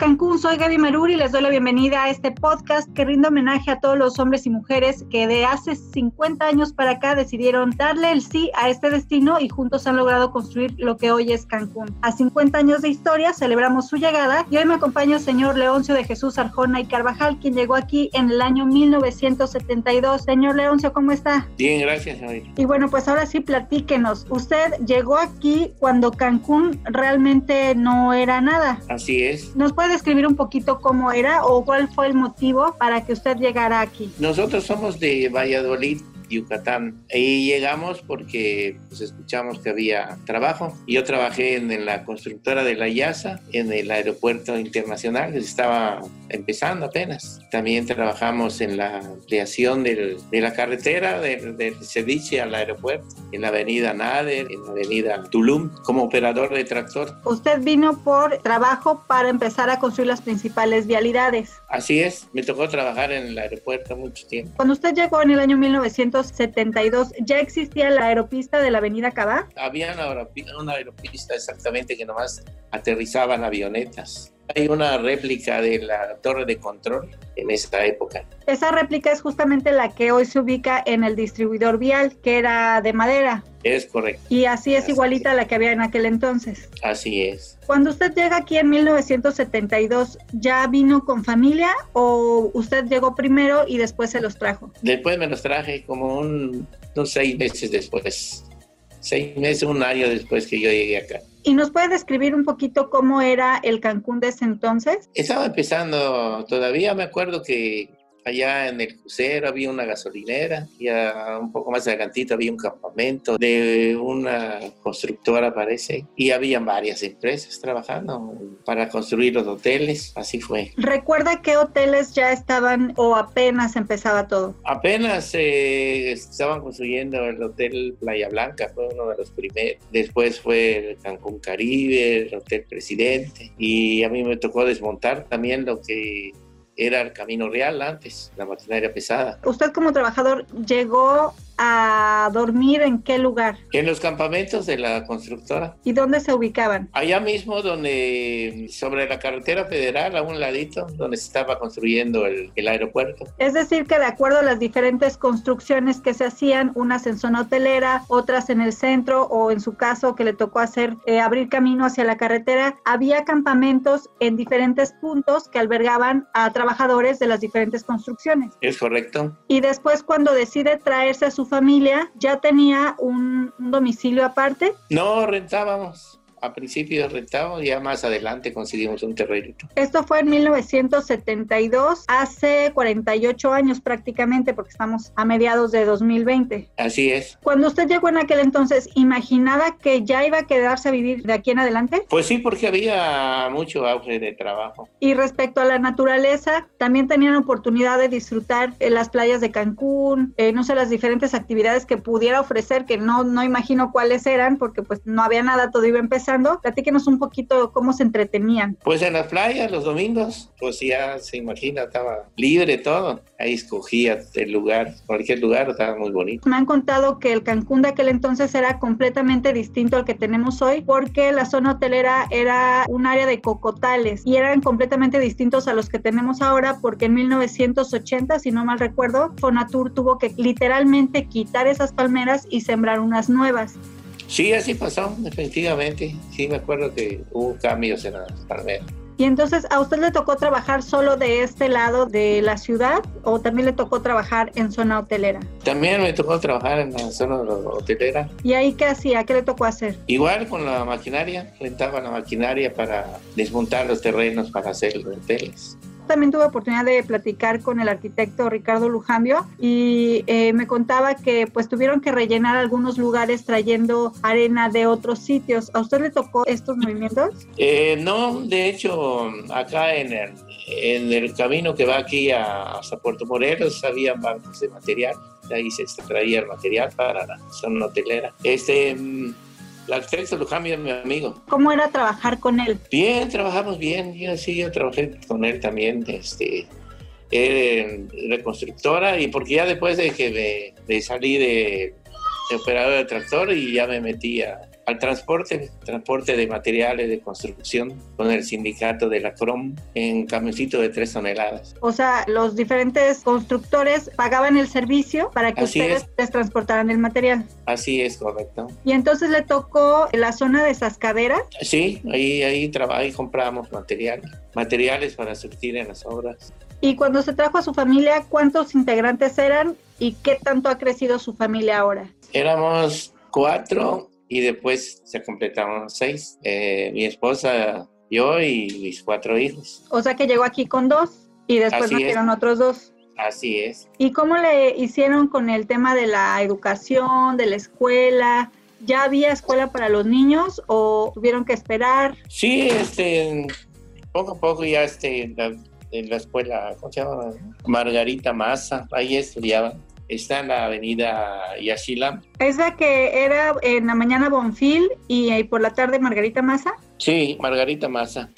Cancún, soy Gaby Meruri y les doy la bienvenida a este podcast que rinde homenaje a todos los hombres y mujeres que de hace 50 años para acá decidieron darle el sí a este destino y juntos han logrado construir lo que hoy es Cancún. A 50 años de historia celebramos su llegada y hoy me acompaña el señor Leoncio de Jesús Arjona y Carvajal, quien llegó aquí en el año 1972. Señor Leoncio, ¿cómo está? Bien, gracias, Gaby. Y bueno, pues ahora sí platíquenos. Usted llegó aquí cuando Cancún realmente no era nada. Así es. ¿Nos puede describir un poquito cómo era o cuál fue el motivo para que usted llegara aquí? Nosotros somos de Valladolid, Yucatán. Y llegamos porque pues, escuchamos que había trabajo. Yo trabajé en, la constructora de la IASA, en el aeropuerto internacional, que estaba empezando apenas. También trabajamos en la ampliación del, de la carretera del, del al aeropuerto, en la avenida Nader, en la avenida Tulum, como operador de tractor. Usted vino por trabajo para empezar a construir las principales vialidades. Así es, me tocó trabajar en el aeropuerto mucho tiempo. Cuando usted llegó en el año 1972, ¿ya existía la aeropista de la avenida Cabá? Había una aeropista, una aeropista exactamente que nomás aterrizaban avionetas. Hay una réplica de la torre de control en esta época. Esa réplica es justamente la que hoy se ubica en el distribuidor vial, que era de madera. Es correcto. Y así es Así igualita es. a la que había en aquel entonces. Así es. Cuando usted llega aquí en 1972, ¿ya vino con familia o usted llegó primero y después se los trajo? Después me los traje como un, unos seis meses después. Seis meses, un año después que yo llegué acá. ¿Y nos puede describir un poquito cómo era el Cancún de ese entonces? Estaba empezando, todavía me acuerdo que allá en el crucero había una gasolinera y a un poco más adelantito había un campamento de una constructora parece y habían varias empresas trabajando para construir los hoteles, así fue. ¿Recuerda qué hoteles ya estaban o apenas empezaba todo? Apenas eh, estaban construyendo el Hotel Playa Blanca, fue uno de los primeros. Después fue el Cancún Caribe, el Hotel Presidente. Y a mí me tocó desmontar también lo que era el Camino Real antes, la maquinaria pesada. ¿Usted como trabajador llegó a dormir en qué lugar? En los campamentos de la constructora, ¿Y dónde se ubicaban? allá mismo donde, sobre la carretera federal, a un ladito, donde se estaba construyendo el, el aeropuerto. Es decir, que de acuerdo a las diferentes construcciones que se hacían, unas en zona hotelera, otras en el centro o en su caso que le tocó hacer eh, abrir camino hacia la carretera, había campamentos en diferentes puntos que albergaban a trabajadores de las diferentes construcciones. ¿Es correcto? Y después cuando decide traerse a su familia, ya tenía un, domicilio aparte. No rentábamos. A principio rentábamos, ya más adelante conseguimos un terrenito. Esto fue en 1972, hace 48 años prácticamente, porque estamos a mediados de 2020. Así es. Cuando usted llegó en aquel entonces, ¿imaginaba que ya iba a quedarse a vivir de aquí en adelante? Pues sí, porque había mucho auge de trabajo. Y respecto a la naturaleza, también tenían oportunidad de disfrutar en las playas de Cancún, eh, no sé, las diferentes actividades que pudiera ofrecer, que no, no imagino cuáles eran, porque pues no había nada, todo iba empezando. Platíquenos un poquito cómo se entretenían. Pues en las playas, los domingos, pues ya se imagina, estaba libre todo. Ahí escogía el lugar, cualquier lugar, estaba muy bonito. Me han contado que el Cancún de aquel entonces era completamente distinto al que tenemos hoy porque la zona hotelera era un área de cocotales y eran completamente distintos a los que tenemos ahora porque en 1980, si no mal recuerdo, Fonatur tuvo que literalmente quitar esas palmeras y sembrar unas nuevas. Sí, así pasó, definitivamente. Sí, me acuerdo que hubo cambios en las palmeras. Y entonces, ¿a usted le tocó trabajar solo de este lado de la ciudad o también le tocó trabajar en zona hotelera? También me tocó trabajar en la zona hotelera. ¿Y ahí qué hacía? ¿Qué le tocó hacer? Igual con la maquinaria, rentaba la maquinaria para desmontar los terrenos para hacer los hoteles. También tuve oportunidad de platicar con el arquitecto Ricardo Lujambio y eh, me contaba que pues tuvieron que rellenar algunos lugares trayendo arena de otros sitios. ¿A usted le tocó estos movimientos? Eh, no, de hecho, acá en, el- En el camino que va aquí a, hasta Puerto Morelos había bancos de material, de ahí se extraía el material para la zona hotelera. Este, el arquitecto Luján es mi amigo. ¿Cómo era trabajar con él? Bien, trabajamos bien. Yo sí, yo trabajé con él también. Este, él, reconstructora y porque ya después de que me, de salí de, de operador de tractor y ya me metí a, al transporte, transporte de materiales de construcción con el sindicato de la CROM en camioncito de tres toneladas. O sea, los diferentes constructores pagaban el servicio para que Así ustedes es. les transportaran el material. Así es, correcto. Y entonces le tocó la zona de Sascadera. Sí, ahí, ahí, ahí compramos material, materiales para surtir en las obras. Y cuando se trajo a su familia, ¿cuántos integrantes eran y qué tanto ha crecido su familia ahora? Éramos cuatro y después se completaron seis. Eh, mi esposa, yo y mis cuatro hijos. O sea que llegó aquí con dos y después Así es. nacieron otros dos. Así es. ¿Y cómo le hicieron con el tema de la educación, de la escuela? ¿Ya había escuela para los niños o tuvieron que esperar? Sí, este, poco a poco ya este, la- en la escuela, ¿cómo se llama? Margarita Maza, ahí estudiaba. Está en la avenida Yashila. Es la que era en la mañana Bonfil y, eh, por la tarde Margarita Maza, Sí, Margarita Maza.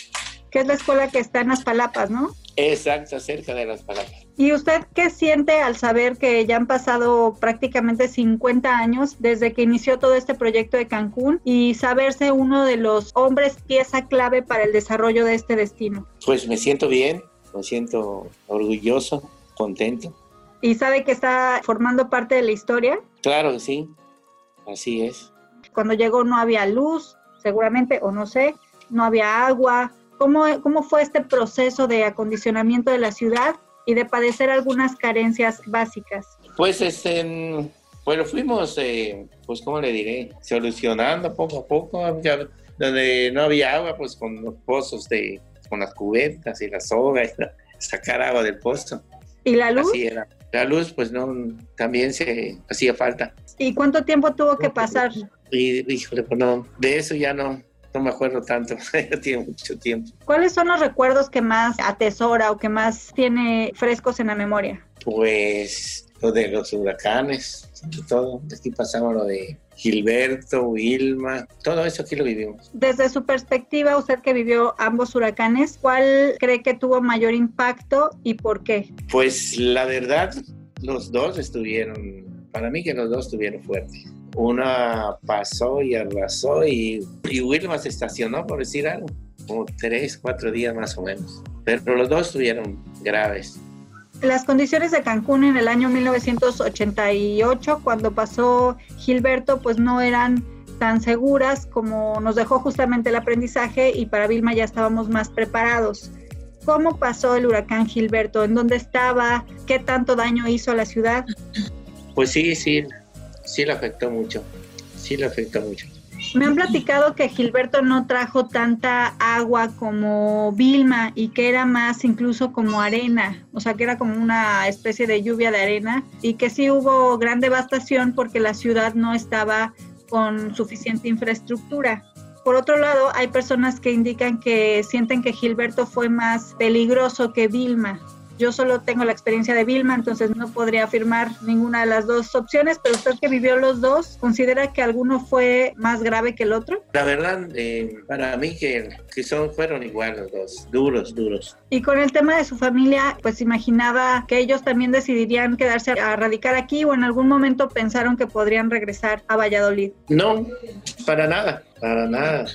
que es la escuela que está en las Palapas, ¿no? Exacto, cerca de las palabras. ¿Y usted qué siente al saber que ya han pasado prácticamente 50 años desde que inició todo este proyecto de Cancún y saberse uno de los hombres pieza clave para el desarrollo de este destino? Pues me siento bien, me siento orgulloso, contento. ¿Y sabe que está formando parte de la historia? Claro que sí, así es. Cuando llegó no había luz, seguramente, o no sé, no había agua. ¿Cómo, cómo fue este proceso de acondicionamiento de la ciudad y de padecer algunas carencias básicas? Pues este, lo fuimos, eh, pues cómo le diré, solucionando poco a poco. Ya, donde no había agua, pues con los pozos de, con las cubetas y las sogas, sacar agua del pozo. ¿Y la luz? Así era. La luz, pues no, también se hacía falta. ¿Y cuánto tiempo tuvo que pasar? Y híjole, pues no, de eso ya no, no me acuerdo tanto, ya tiene mucho tiempo. ¿Cuáles son los recuerdos que más atesora o que más tiene frescos en la memoria? Pues lo de los huracanes, sobre todo. Aquí pasamos lo de Gilberto, Wilma, todo eso aquí lo vivimos. Desde su perspectiva, usted que vivió ambos huracanes, ¿cuál cree que tuvo mayor impacto y por qué? Pues la verdad, los dos estuvieron, para mí que los dos estuvieron fuertes. Una pasó y arrasó y, y Wilma se estacionó, por decir algo, como tres, cuatro días más o menos. Pero los dos estuvieron graves. Las condiciones de Cancún en el año 1988, cuando pasó Gilberto, pues no eran tan seguras como nos dejó justamente el aprendizaje y para Vilma ya estábamos más preparados. ¿Cómo pasó el huracán Gilberto? ¿En dónde estaba? ¿Qué tanto daño hizo a la ciudad? Pues sí, sí, sí le afectó mucho. Sí le afectó mucho. Me han platicado que Gilberto no trajo tanta agua como Vilma y que era más incluso como arena, o sea que era como una especie de lluvia de arena y que sí hubo gran devastación porque la ciudad no estaba con suficiente infraestructura. Por otro lado, hay personas que indican que sienten que Gilberto fue más peligroso que Vilma. Yo solo tengo la experiencia de Vilma, entonces no podría afirmar ninguna de las dos opciones, pero usted que vivió los dos, ¿considera que alguno fue más grave que el otro? La verdad, eh, para mí que, que son, fueron igual los dos, duros, duros. Y con el tema de su familia, pues imaginaba que ellos también decidirían quedarse a radicar aquí o en algún momento pensaron que podrían regresar a Valladolid. No, para nada, para nada.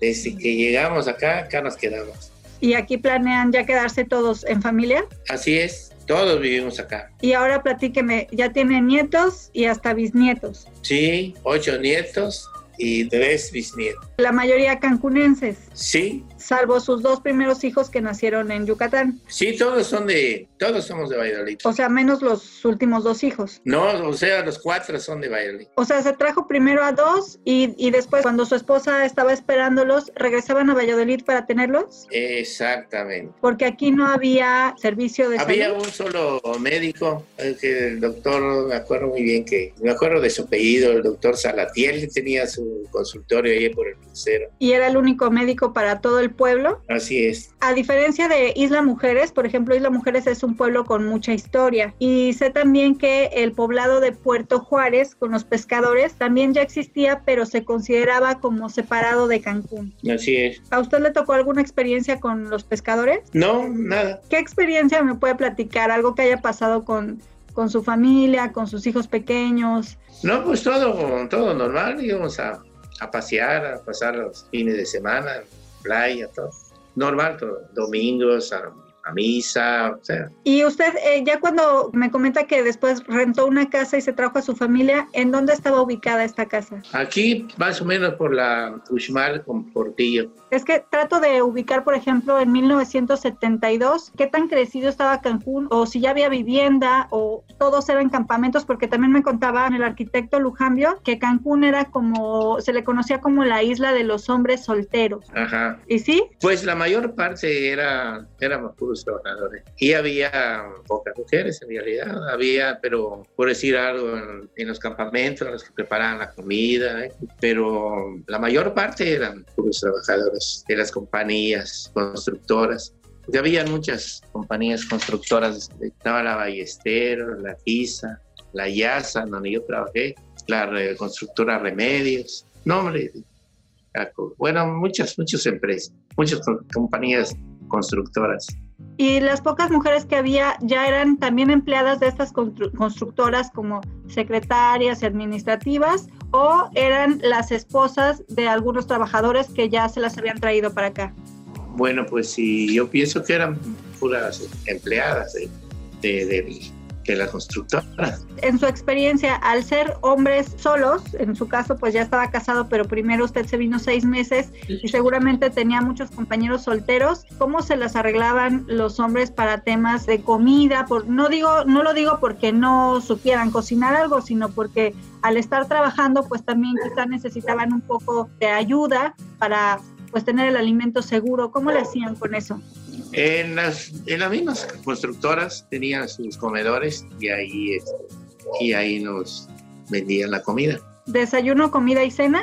Desde que llegamos acá, acá nos quedamos. Y aquí planean ya quedarse todos en familia. Así es, todos vivimos acá. Y ahora platíqueme, ya tienen nietos y hasta bisnietos. Sí, ocho nietos y tres bisnietos. La mayoría cancunenses, Sí, salvo sus dos primeros hijos que nacieron en Yucatán. sí, todos son de, todos somos de Valladolid. O sea, menos los últimos dos hijos. No, o sea, los cuatro son de Valladolid. O sea, se trajo primero a dos y, y después, cuando su esposa estaba esperándolos, regresaban a Valladolid para tenerlos. Exactamente. Porque aquí no había servicio de Había salud. un solo médico, el que el doctor, me acuerdo muy bien que, me acuerdo de su apellido, el doctor Salatiel, tenía su consultorio ahí por el crucero. Y era el único médico para todo el pueblo. Así es. A diferencia de Isla Mujeres, por ejemplo, Isla Mujeres es un pueblo con mucha historia. Y sé también que el poblado de Puerto Juárez, con los pescadores, también ya existía, pero se consideraba como separado de Cancún. Así es. ¿A usted le tocó alguna experiencia con los pescadores? No, nada. ¿Qué experiencia me puede platicar? Algo que haya pasado con, con su familia, con sus hijos pequeños. No, pues todo, todo normal. Íbamos a, a pasear, a pasar los fines de semana, playa, todo. Normal, todo. Domingos, a, a misa, o sea. Y usted, eh, ya cuando me comenta que después rentó una casa y se trajo a su familia, ¿en dónde estaba ubicada esta casa? Aquí, más o menos por la Uxmal con Portillo. Es que trato de ubicar, por ejemplo, en 1972, qué tan crecido estaba Cancún, o si ya había vivienda, o todos eran campamentos, porque también me contaba el arquitecto Lujambio que Cancún era como, se le conocía como la isla de los hombres solteros. Ajá. ¿Y sí? Pues la mayor parte era, éramos puros trabajadores. Y había pocas mujeres en realidad, había, pero por decir algo, en, en los campamentos, los que preparaban la comida, ¿eh? pero la mayor parte eran puros trabajadores de las compañías constructoras. Ya había muchas compañías constructoras, estaba la Ballesteros, la FISA, la YASA, donde yo trabajé, la constructora Remedios, no bueno, muchas, muchas empresas, muchas co- compañías constructoras. Y las pocas mujeres que había ya eran también empleadas de estas constru- constructoras como secretarias y administrativas o eran las esposas de algunos trabajadores que ya se las habían traído para acá. Bueno, pues sí, yo pienso que eran puras empleadas de, de, de- de la constructora. En su experiencia, al ser hombres solos, en su caso pues ya estaba casado, pero primero usted se vino seis meses y seguramente tenía muchos compañeros solteros, ¿cómo se las arreglaban los hombres para temas de comida? Por, no, digo, no lo digo porque no supieran cocinar algo, sino porque al estar trabajando pues también quizás necesitaban un poco de ayuda para pues tener el alimento seguro. ¿Cómo le hacían con eso? En las, en las mismas constructoras tenían sus comedores y ahí, este, y ahí nos vendían la comida. ¿Desayuno, comida y cena?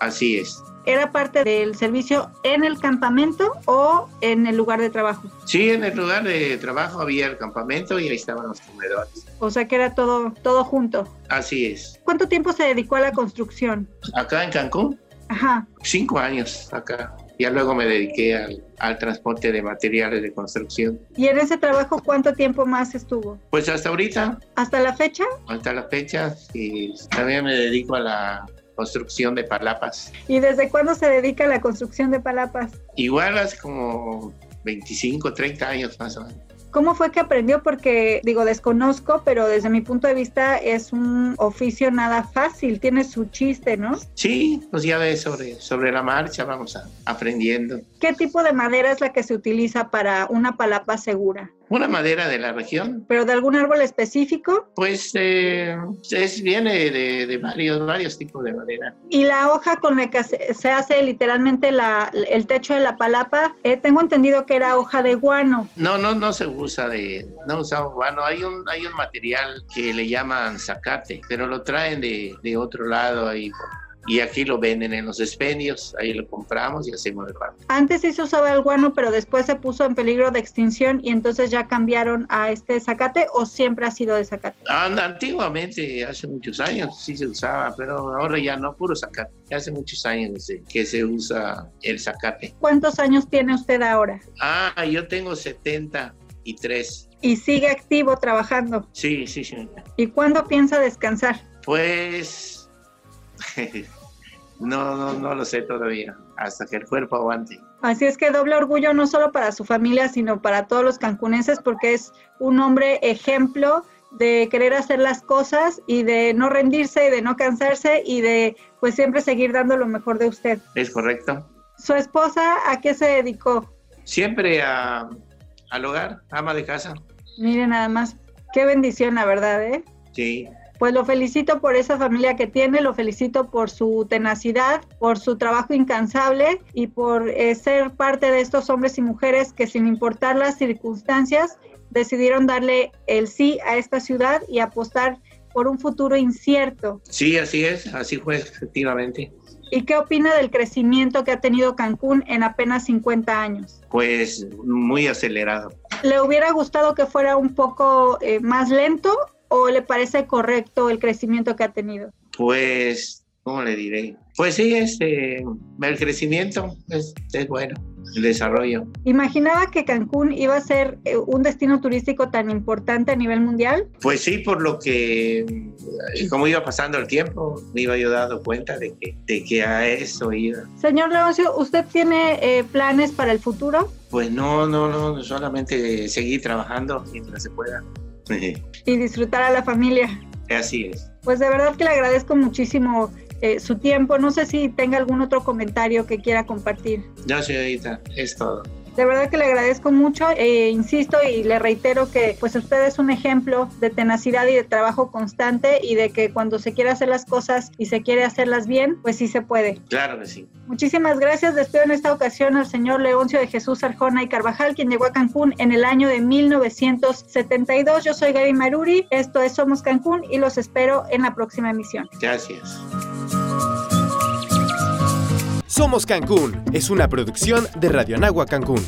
Así es. ¿Era parte del servicio en el campamento o en el lugar de trabajo? Sí, en el lugar de trabajo había el campamento y ahí estaban los comedores. O sea que era todo, todo junto. Así es. ¿Cuánto tiempo se dedicó a la construcción? Acá en Cancún, Ajá. cinco años acá. Ya luego me dediqué al, al transporte de materiales de construcción. ¿Y en ese trabajo cuánto tiempo más estuvo? Pues hasta ahorita, ¿Hasta la fecha? hasta la fecha, y también me dedico a la construcción de palapas. ¿Y desde cuándo se dedica a la construcción de palapas? Igual hace como 25, 30 años más o menos. ¿Cómo fue que aprendió? Porque digo, desconozco, pero desde mi punto de vista es un oficio nada fácil, tiene su chiste, ¿no? Sí, pues ya ves, sobre, sobre la marcha vamos a- aprendiendo. ¿Qué tipo de madera es la que se utiliza para una palapa segura? Una madera de la región, ¿Pero de algún árbol específico? pues eh, es, viene de, de varios, varios tipos de madera. Y la hoja con la que se, se hace literalmente la, el techo de la palapa, eh, tengo entendido que era hoja de guano. No, no, no se usa de, no usamos guano. Hay un, hay un material que le llaman zacate, pero lo traen de, de otro lado ahí. Y aquí lo venden en los expendios, ahí lo compramos y hacemos el guano. Antes sí se usaba el guano, pero después se puso en peligro de extinción y entonces ya cambiaron a este zacate o siempre ha sido de zacate. Antiguamente, hace muchos años, sí se usaba, pero ahora ya no, puro zacate. Hace muchos años que se usa el zacate. ¿Cuántos años tiene usted ahora? Ah, yo tengo 73. Y sigue activo trabajando. Sí, sí, sí. ¿Y cuándo piensa descansar? Pues no, no, no lo sé todavía, hasta que el cuerpo aguante. Así es que doble orgullo no solo para su familia, sino para todos los cancunenses, porque es un hombre ejemplo de querer hacer las cosas y de no rendirse y de no cansarse y de pues siempre seguir dando lo mejor de usted. ¿Es correcto? ¿Su esposa a qué se dedicó? Siempre a, al hogar, ama de casa. Mire nada más, qué bendición la verdad, ¿eh? Sí, Pues lo felicito por esa familia que tiene, lo felicito por su tenacidad, por su trabajo incansable y por eh, ser parte de estos hombres y mujeres que sin importar las circunstancias decidieron darle el sí a esta ciudad y apostar por un futuro incierto. sí, así es, así fue efectivamente. ¿Y qué opina del crecimiento que ha tenido Cancún en apenas 50 años? Pues muy acelerado. ¿Le hubiera gustado que fuera un poco eh, más lento o le parece correcto el crecimiento que ha tenido? Pues, ¿cómo le diré? Pues sí, este, el crecimiento es, es bueno el desarrollo. ¿Imaginaba que Cancún iba a ser eh, un destino turístico tan importante a nivel mundial? Pues sí, por lo que, eh, como iba pasando el tiempo, me iba yo dando cuenta de que, de que a eso iba. Señor Leoncio, ¿usted tiene eh, planes para el futuro? Pues no, no, no, solamente seguir trabajando mientras se pueda. Y disfrutar a la familia. Así es. Pues de verdad que le agradezco muchísimo eh, su tiempo. No sé si tenga algún otro comentario que quiera compartir. No, señorita, es todo. De verdad que le agradezco mucho, e insisto y le reitero que pues usted es un ejemplo de tenacidad y de trabajo constante y de que cuando se quiere hacer las cosas y se quiere hacerlas bien, pues sí se puede. Claro que sí. Muchísimas gracias. Despido en esta ocasión al señor Leoncio de Jesús Arjona y Carvajal, quien llegó a Cancún en el año de 1972. Yo soy Gaby Maruri, esto es Somos Cancún y los espero en la próxima emisión. Gracias. Somos Cancún es una producción de Radio Anagua Cancún.